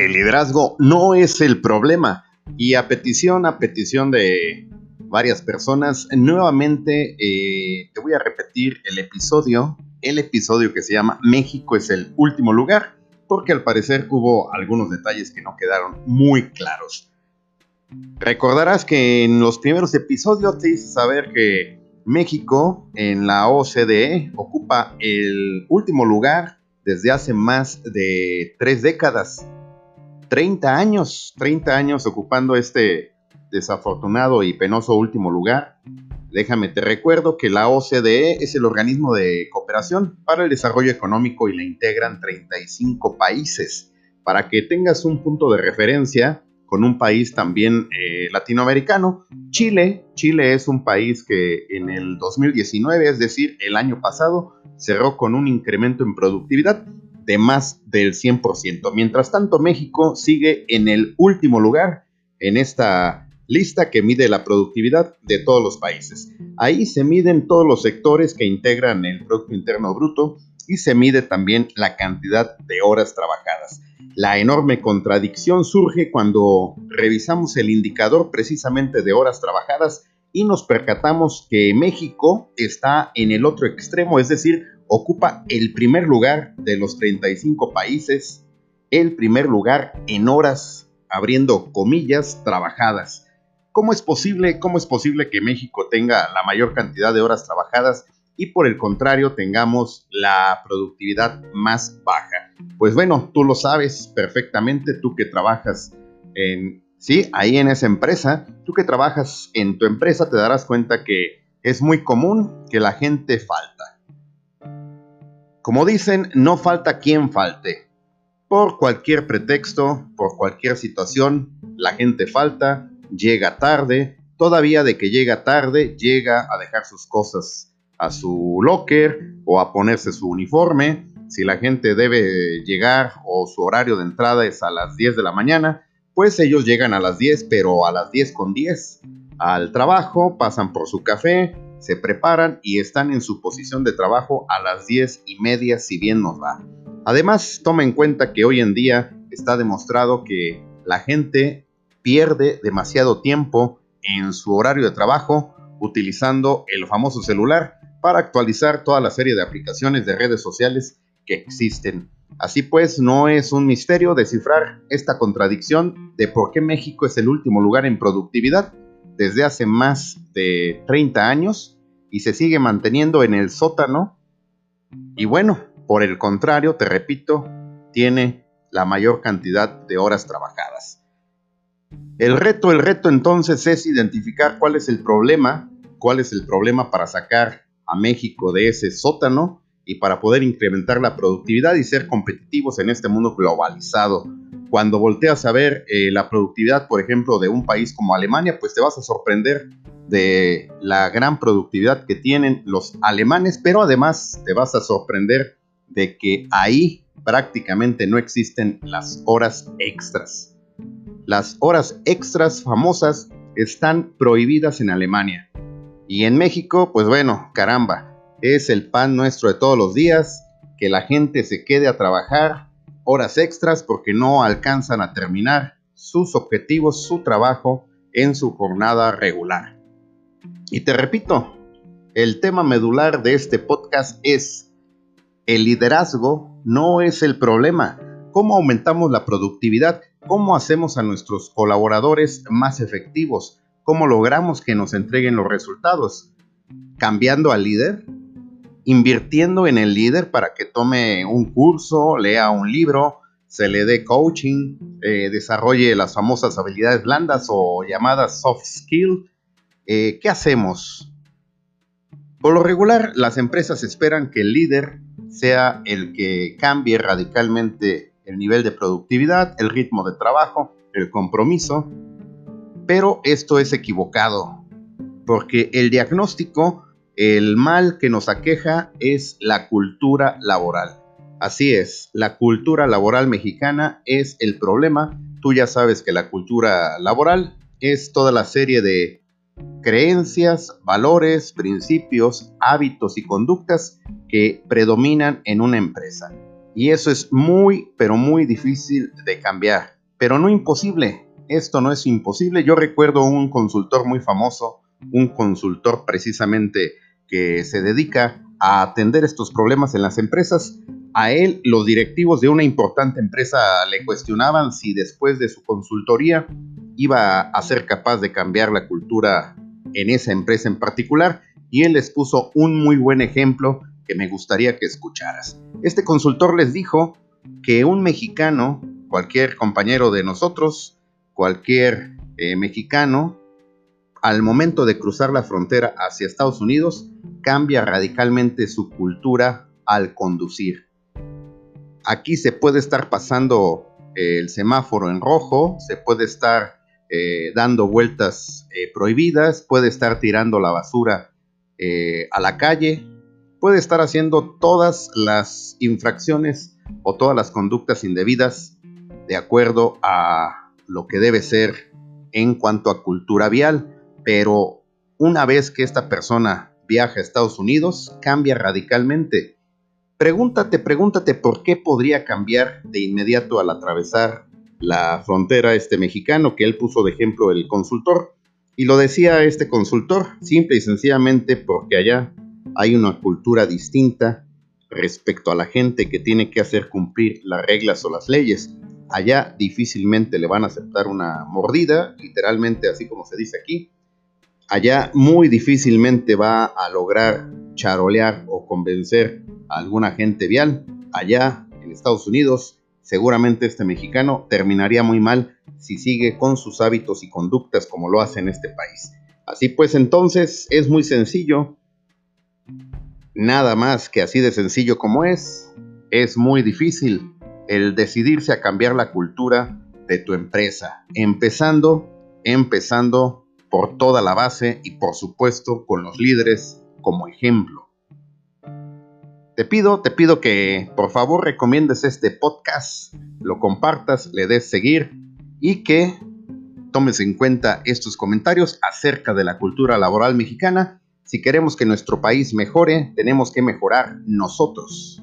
El liderazgo no es el problema. Y a petición, a petición de varias personas, nuevamente eh, te voy a repetir el episodio, el episodio que se llama México es el último lugar, porque al parecer hubo algunos detalles que no quedaron muy claros. Recordarás que en los primeros episodios te hice saber que México en la OCDE ocupa el último lugar desde hace más de tres décadas. 30 años, 30 años ocupando este desafortunado y penoso último lugar. Déjame te recuerdo que la OCDE es el organismo de cooperación para el desarrollo económico y la integran 35 países. Para que tengas un punto de referencia con un país también eh, latinoamericano, Chile. Chile es un país que en el 2019, es decir, el año pasado, cerró con un incremento en productividad de más del 100%. Mientras tanto, México sigue en el último lugar en esta lista que mide la productividad de todos los países. Ahí se miden todos los sectores que integran el Producto Interno Bruto y se mide también la cantidad de horas trabajadas. La enorme contradicción surge cuando revisamos el indicador precisamente de horas trabajadas y nos percatamos que México está en el otro extremo, es decir, ocupa el primer lugar de los 35 países, el primer lugar en horas, abriendo comillas, trabajadas. ¿Cómo es posible, cómo es posible que México tenga la mayor cantidad de horas trabajadas y por el contrario tengamos la productividad más baja? Pues bueno, tú lo sabes perfectamente, tú que trabajas en, sí, ahí en esa empresa, tú que trabajas en tu empresa te darás cuenta que es muy común que la gente falta como dicen, no falta quien falte. Por cualquier pretexto, por cualquier situación, la gente falta, llega tarde, todavía de que llega tarde, llega a dejar sus cosas a su locker o a ponerse su uniforme. Si la gente debe llegar o su horario de entrada es a las 10 de la mañana, pues ellos llegan a las 10, pero a las 10 con 10 al trabajo, pasan por su café, se preparan y están en su posición de trabajo a las 10 y media si bien nos va. Además, toma en cuenta que hoy en día está demostrado que la gente pierde demasiado tiempo en su horario de trabajo utilizando el famoso celular para actualizar toda la serie de aplicaciones de redes sociales que existen. Así pues, no es un misterio descifrar esta contradicción de por qué México es el último lugar en productividad desde hace más de 30 años y se sigue manteniendo en el sótano. Y bueno, por el contrario, te repito, tiene la mayor cantidad de horas trabajadas. El reto, el reto entonces es identificar cuál es el problema, cuál es el problema para sacar a México de ese sótano y para poder incrementar la productividad y ser competitivos en este mundo globalizado cuando volteas a ver eh, la productividad, por ejemplo, de un país como Alemania, pues te vas a sorprender de la gran productividad que tienen los alemanes, pero además te vas a sorprender de que ahí prácticamente no existen las horas extras. Las horas extras famosas están prohibidas en Alemania. Y en México, pues bueno, caramba, es el pan nuestro de todos los días, que la gente se quede a trabajar horas extras porque no alcanzan a terminar sus objetivos, su trabajo en su jornada regular. Y te repito, el tema medular de este podcast es, el liderazgo no es el problema. ¿Cómo aumentamos la productividad? ¿Cómo hacemos a nuestros colaboradores más efectivos? ¿Cómo logramos que nos entreguen los resultados? ¿Cambiando al líder? Invirtiendo en el líder para que tome un curso, lea un libro, se le dé coaching, eh, desarrolle las famosas habilidades blandas o llamadas soft skill. Eh, ¿Qué hacemos? Por lo regular, las empresas esperan que el líder sea el que cambie radicalmente el nivel de productividad, el ritmo de trabajo, el compromiso, pero esto es equivocado, porque el diagnóstico el mal que nos aqueja es la cultura laboral. Así es, la cultura laboral mexicana es el problema. Tú ya sabes que la cultura laboral es toda la serie de creencias, valores, principios, hábitos y conductas que predominan en una empresa. Y eso es muy, pero muy difícil de cambiar. Pero no imposible. Esto no es imposible. Yo recuerdo un consultor muy famoso, un consultor precisamente que se dedica a atender estos problemas en las empresas. A él, los directivos de una importante empresa le cuestionaban si después de su consultoría iba a ser capaz de cambiar la cultura en esa empresa en particular y él les puso un muy buen ejemplo que me gustaría que escucharas. Este consultor les dijo que un mexicano, cualquier compañero de nosotros, cualquier eh, mexicano, al momento de cruzar la frontera hacia Estados Unidos, cambia radicalmente su cultura al conducir. Aquí se puede estar pasando el semáforo en rojo, se puede estar eh, dando vueltas eh, prohibidas, puede estar tirando la basura a la calle, puede estar haciendo todas las infracciones o todas las conductas indebidas de acuerdo a lo que debe ser en cuanto a cultura vial, pero una vez que esta persona viaja a Estados Unidos, cambia radicalmente. Pregúntate, pregúntate por qué podría cambiar de inmediato al atravesar la frontera este mexicano que él puso de ejemplo el consultor. Y lo decía este consultor, simple y sencillamente porque allá hay una cultura distinta respecto a la gente que tiene que hacer cumplir las reglas o las leyes. Allá difícilmente le van a aceptar una mordida, literalmente así como se dice aquí. Allá muy difícilmente va a lograr charolear o convencer a algún agente vial. Allá en Estados Unidos, seguramente este mexicano terminaría muy mal si sigue con sus hábitos y conductas como lo hace en este país. Así pues entonces es muy sencillo, Nada más que así de sencillo como es, es muy difícil el decidirse a cambiar la cultura de tu empresa, empezando, empezando por toda la base y por supuesto con los líderes como ejemplo. Te pido, te pido que por favor recomiendes este podcast, lo compartas, le des seguir y que tomes en cuenta estos comentarios acerca de la cultura laboral mexicana si queremos que nuestro país mejore, tenemos que mejorar nosotros.